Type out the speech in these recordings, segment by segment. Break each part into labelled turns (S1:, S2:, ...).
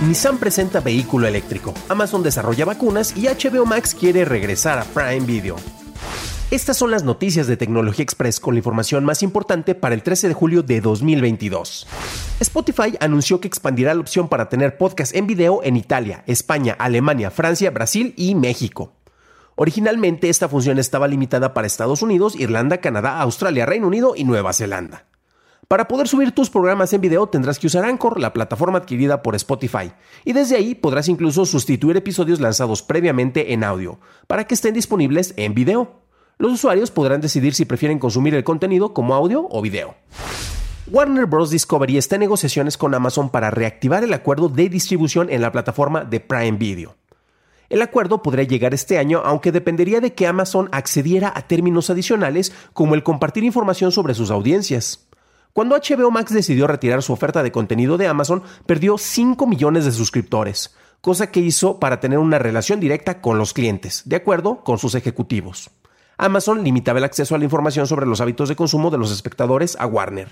S1: Nissan presenta vehículo eléctrico, Amazon desarrolla vacunas y HBO Max quiere regresar a Prime Video. Estas son las noticias de Tecnología Express con la información más importante para el 13 de julio de 2022. Spotify anunció que expandirá la opción para tener podcast en video en Italia, España, Alemania, Francia, Brasil y México. Originalmente esta función estaba limitada para Estados Unidos, Irlanda, Canadá, Australia, Reino Unido y Nueva Zelanda. Para poder subir tus programas en video tendrás que usar Anchor, la plataforma adquirida por Spotify, y desde ahí podrás incluso sustituir episodios lanzados previamente en audio, para que estén disponibles en video. Los usuarios podrán decidir si prefieren consumir el contenido como audio o video. Warner Bros. Discovery está en negociaciones con Amazon para reactivar el acuerdo de distribución en la plataforma de Prime Video. El acuerdo podría llegar este año, aunque dependería de que Amazon accediera a términos adicionales como el compartir información sobre sus audiencias. Cuando HBO Max decidió retirar su oferta de contenido de Amazon, perdió 5 millones de suscriptores, cosa que hizo para tener una relación directa con los clientes, de acuerdo con sus ejecutivos. Amazon limitaba el acceso a la información sobre los hábitos de consumo de los espectadores a Warner.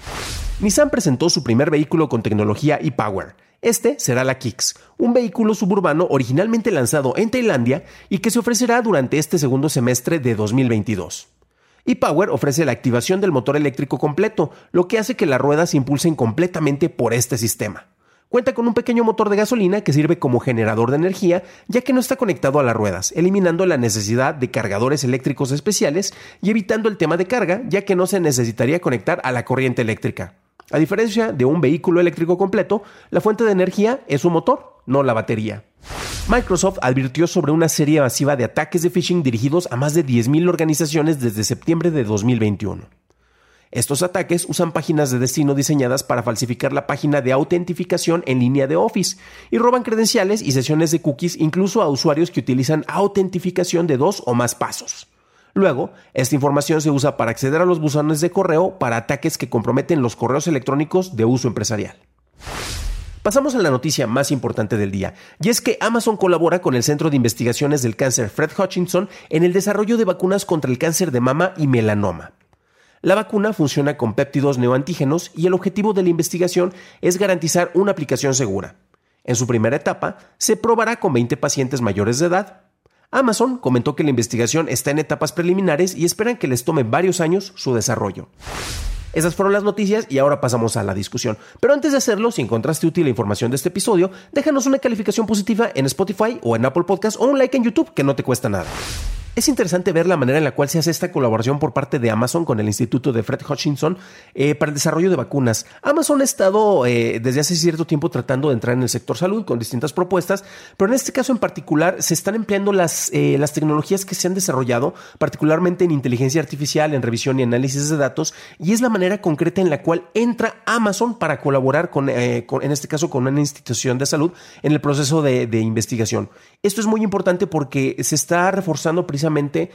S1: Nissan presentó su primer vehículo con tecnología e-Power. Este será la Kicks, un vehículo suburbano originalmente lanzado en Tailandia y que se ofrecerá durante este segundo semestre de 2022 e-Power ofrece la activación del motor eléctrico completo, lo que hace que las ruedas se impulsen completamente por este sistema. Cuenta con un pequeño motor de gasolina que sirve como generador de energía, ya que no está conectado a las ruedas, eliminando la necesidad de cargadores eléctricos especiales y evitando el tema de carga, ya que no se necesitaría conectar a la corriente eléctrica. A diferencia de un vehículo eléctrico completo, la fuente de energía es su motor, no la batería. Microsoft advirtió sobre una serie masiva de ataques de phishing dirigidos a más de 10.000 organizaciones desde septiembre de 2021. Estos ataques usan páginas de destino diseñadas para falsificar la página de autentificación en línea de Office y roban credenciales y sesiones de cookies incluso a usuarios que utilizan autentificación de dos o más pasos. Luego, esta información se usa para acceder a los buzones de correo para ataques que comprometen los correos electrónicos de uso empresarial. Pasamos a la noticia más importante del día, y es que Amazon colabora con el Centro de Investigaciones del Cáncer Fred Hutchinson en el desarrollo de vacunas contra el cáncer de mama y melanoma. La vacuna funciona con péptidos neoantígenos y el objetivo de la investigación es garantizar una aplicación segura. En su primera etapa, se probará con 20 pacientes mayores de edad. Amazon comentó que la investigación está en etapas preliminares y esperan que les tome varios años su desarrollo. Esas fueron las noticias y ahora pasamos a la discusión. Pero antes de hacerlo, si encontraste útil la información de este episodio, déjanos una calificación positiva en Spotify o en Apple Podcast o un like en YouTube que no te cuesta nada. Es interesante ver la manera en la cual se hace esta colaboración por parte de Amazon con el Instituto de Fred Hutchinson eh, para el desarrollo de vacunas. Amazon ha estado eh, desde hace cierto tiempo tratando de entrar en el sector salud con distintas propuestas, pero en este caso en particular se están empleando las, eh, las tecnologías que se han desarrollado, particularmente en inteligencia artificial, en revisión y análisis de datos, y es la manera concreta en la cual entra Amazon para colaborar con, en este caso, con una institución de salud en el proceso de, de investigación. Esto es muy importante porque se está reforzando precisamente precisamente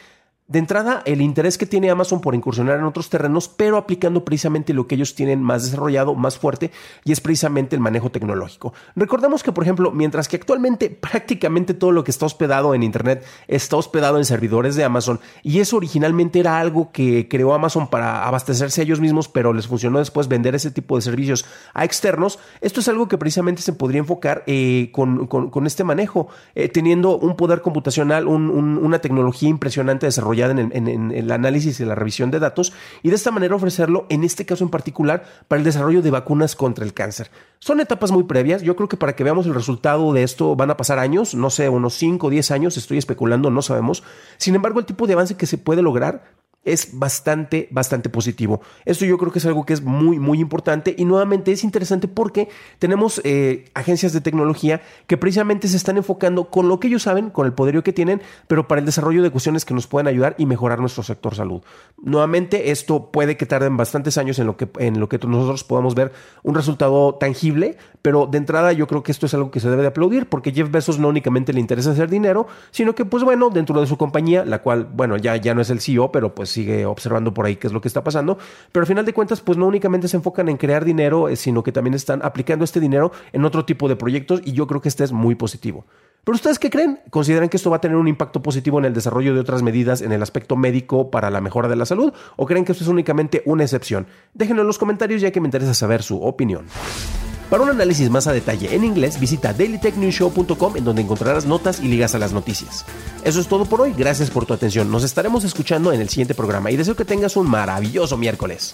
S1: de entrada, el interés que tiene Amazon por incursionar en otros terrenos, pero aplicando precisamente lo que ellos tienen más desarrollado, más fuerte, y es precisamente el manejo tecnológico. Recordemos que, por ejemplo, mientras que actualmente prácticamente todo lo que está hospedado en Internet está hospedado en servidores de Amazon, y eso originalmente era algo que creó Amazon para abastecerse a ellos mismos, pero les funcionó después vender ese tipo de servicios a externos, esto es algo que precisamente se podría enfocar eh, con, este manejo, eh, teniendo un poder computacional, una tecnología impresionante desarrollada en el, análisis y la revisión de datos y de esta manera ofrecerlo, en este caso en particular, para el desarrollo de vacunas contra el cáncer. Son etapas muy previas, yo creo que para que veamos el resultado de esto van a pasar años, no sé, unos 5 o 10 años, estoy especulando, no sabemos. Sin embargo, el tipo de avance que se puede lograr es bastante, bastante positivo. Esto yo creo que es algo que es muy, muy importante y nuevamente es interesante porque tenemos eh, agencias de tecnología que precisamente se están enfocando con lo que ellos saben, con el poderío que tienen, pero para el desarrollo de cuestiones que nos pueden ayudar y mejorar nuestro sector salud. Nuevamente, esto puede que tarden bastantes años en lo que, en lo que nosotros podamos ver un resultado tangible, pero de entrada yo creo que esto es algo que se debe de aplaudir porque Jeff Bezos no únicamente le interesa hacer dinero, sino que pues bueno, dentro de su compañía, la cual, bueno, ya, ya no es el CEO, pero pues sigue observando por ahí qué es lo que está pasando, pero al final de cuentas pues no únicamente se enfocan en crear dinero, eh, sino que también están aplicando este dinero en otro tipo de proyectos y yo creo que este es muy positivo. ¿Pero ustedes qué creen? ¿Consideran que esto va a tener un impacto positivo en el desarrollo de otras medidas en el aspecto médico para la mejora de la salud? ¿O creen que esto es únicamente una excepción? Déjenlo en los comentarios ya que me interesa saber su opinión. Para un análisis más a detalle en inglés, visita dailytechnewshow.com en donde encontrarás notas y ligas a las noticias. Eso es todo por hoy, gracias por tu atención. Nos estaremos escuchando en el siguiente programa y deseo que tengas un maravilloso miércoles.